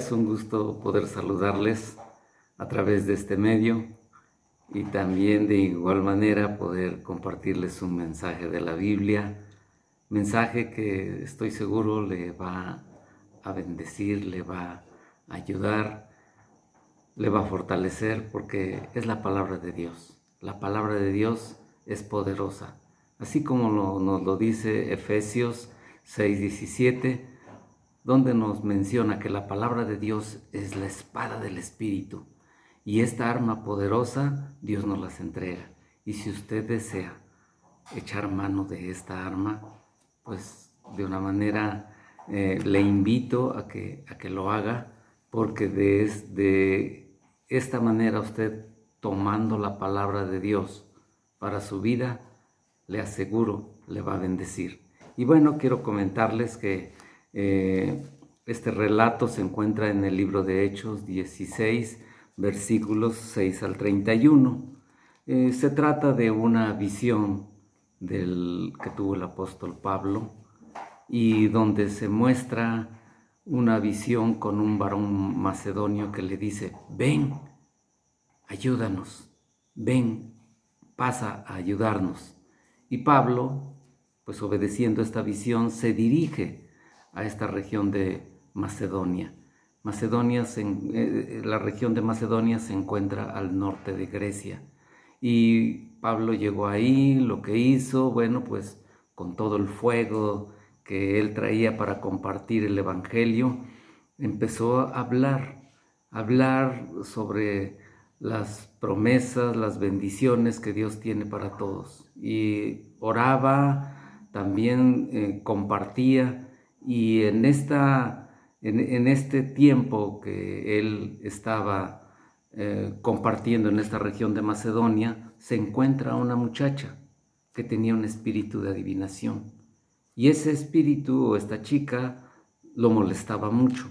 es un gusto poder saludarles a través de este medio y también de igual manera poder compartirles un mensaje de la Biblia, mensaje que estoy seguro le va a bendecir, le va a ayudar, le va a fortalecer porque es la palabra de Dios. La palabra de Dios es poderosa. Así como nos lo dice Efesios 6:17, donde nos menciona que la palabra de Dios es la espada del Espíritu y esta arma poderosa Dios nos las entrega. Y si usted desea echar mano de esta arma, pues de una manera eh, le invito a que, a que lo haga, porque de, de esta manera usted tomando la palabra de Dios para su vida, le aseguro, le va a bendecir. Y bueno, quiero comentarles que eh, este relato se encuentra en el libro de Hechos 16, versículos 6 al 31. Eh, se trata de una visión que tuvo el apóstol Pablo y donde se muestra una visión con un varón macedonio que le dice, ven, ayúdanos, ven, pasa a ayudarnos. Y Pablo, pues obedeciendo esta visión, se dirige a esta región de Macedonia. Macedonia, eh, la región de Macedonia se encuentra al norte de Grecia. Y Pablo llegó ahí, lo que hizo, bueno, pues con todo el fuego que él traía para compartir el Evangelio, empezó a hablar, hablar sobre las promesas, las bendiciones que Dios tiene para todos. Y oraba, también eh, compartía y en, esta, en, este tiempo que él estaba eh, compartiendo en esta región de Macedonia, se encuentra una muchacha que tenía un espíritu de adivinación. Y ese espíritu o esta chica lo molestaba mucho.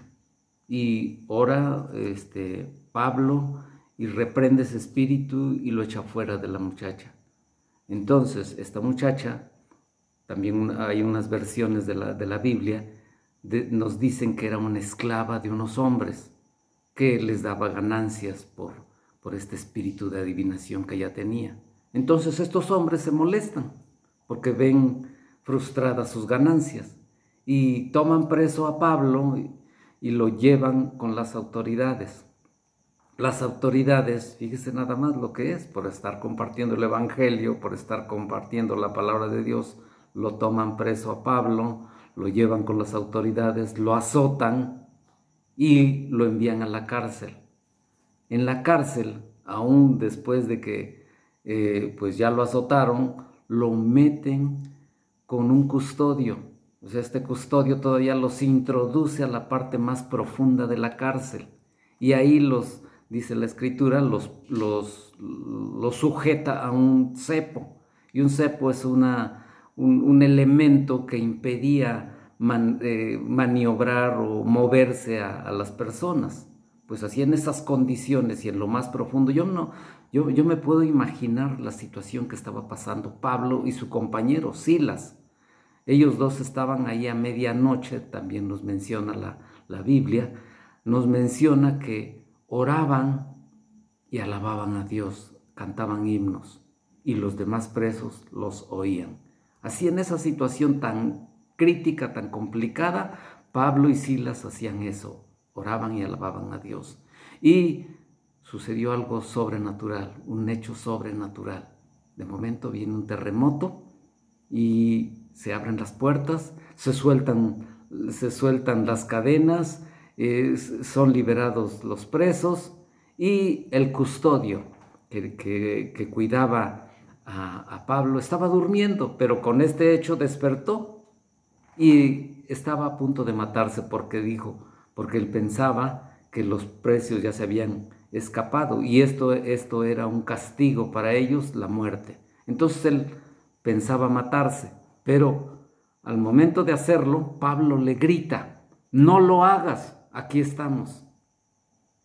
Y ora este, Pablo y reprende ese espíritu y lo echa fuera de la muchacha. Entonces, esta muchacha también hay unas versiones de la, de la Biblia, nos dicen que era una esclava de unos hombres que les daba ganancias por, por este espíritu de adivinación que ella tenía. Entonces estos hombres se molestan porque ven frustradas sus ganancias y toman preso a Pablo y lo llevan con las autoridades. Las autoridades, fíjese nada más lo que es, por estar compartiendo el Evangelio, por estar compartiendo la palabra de Dios, lo toman preso a Pablo, lo llevan con las autoridades, lo azotan y lo envían a la cárcel. En la cárcel, aún después de que eh, pues ya lo azotaron, lo meten con un custodio. O sea, este custodio todavía los introduce a la parte más profunda de la cárcel. Y ahí los, dice la escritura, los, los, los sujeta a un cepo. Y un cepo es una, un, elemento que impedía eh, maniobrar o moverse a, las personas. Pues así en esas condiciones y en lo más profundo, yo no, yo, yo me puedo imaginar la situación que estaba pasando Pablo y su compañero Silas. Ellos dos estaban ahí a medianoche, también nos menciona la, la Biblia, nos menciona que oraban y alababan a Dios, cantaban himnos y los demás presos los oían. Así en esa situación tan crítica, tan complicada, Pablo y Silas hacían eso, oraban y alababan a Dios. Y sucedió algo sobrenatural, un hecho sobrenatural. De momento viene un terremoto y se abren las puertas, se sueltan, se sueltan las cadenas, son liberados los presos y el custodio que, que cuidaba a, Pablo, estaba durmiendo, pero con este hecho despertó y estaba a punto de matarse porque dijo, porque él pensaba que los precios ya se habían escapado y esto, esto era un castigo para ellos, la muerte. Entonces él pensaba matarse, pero al momento de hacerlo, Pablo le grita, no lo hagas, aquí estamos.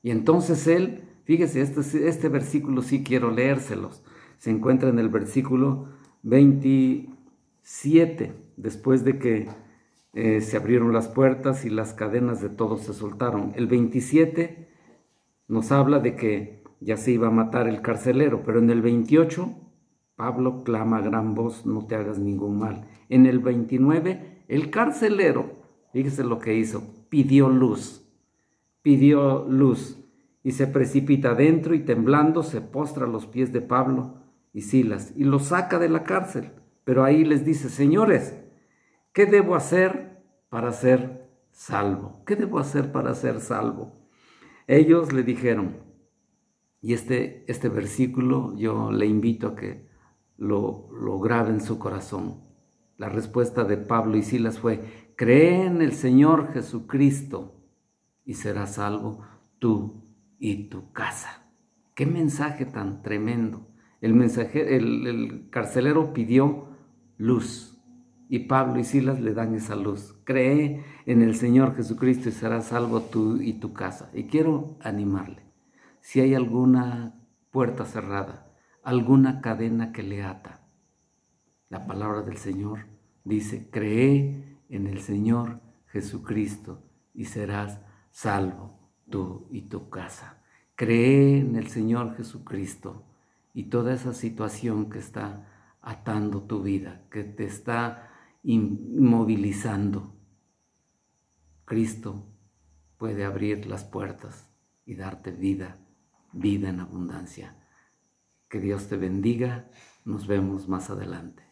Y entonces él, fíjese, este, este versículo sí quiero leérselos se encuentra en el versículo 27, después de que eh, se abrieron las puertas y las cadenas de todos se soltaron. El 27 nos habla de que ya se iba a matar el carcelero, pero en el 28 Pablo clama a gran voz, no te hagas ningún mal. En el 29 el carcelero, fíjese lo que hizo, pidió luz, pidió luz y se precipita adentro y temblando se postra a los pies de Pablo y Silas y los saca de la cárcel. Pero ahí les dice, señores, ¿Qué debo hacer para ser salvo? ¿Qué debo hacer para ser salvo? Ellos le dijeron, y este, este versículo yo le invito a que lo, lo grabe en su corazón. La respuesta de Pablo y Silas fue, cree en el Señor Jesucristo y serás salvo tú y tu casa. Qué mensaje tan tremendo. El, el carcelero pidió luz y Pablo y Silas le dan esa luz. Cree en el Señor Jesucristo y serás salvo tú y tu casa. Y quiero animarle. Si hay alguna puerta cerrada, alguna cadena que le ata, la palabra del Señor dice, cree en el Señor Jesucristo y serás salvo tú y tu casa. Cree en el Señor Jesucristo y toda esa situación que está atando tu vida, que te está inmovilizando. Cristo puede abrir las puertas y darte vida, vida en abundancia. Que Dios te bendiga. Nos vemos más adelante.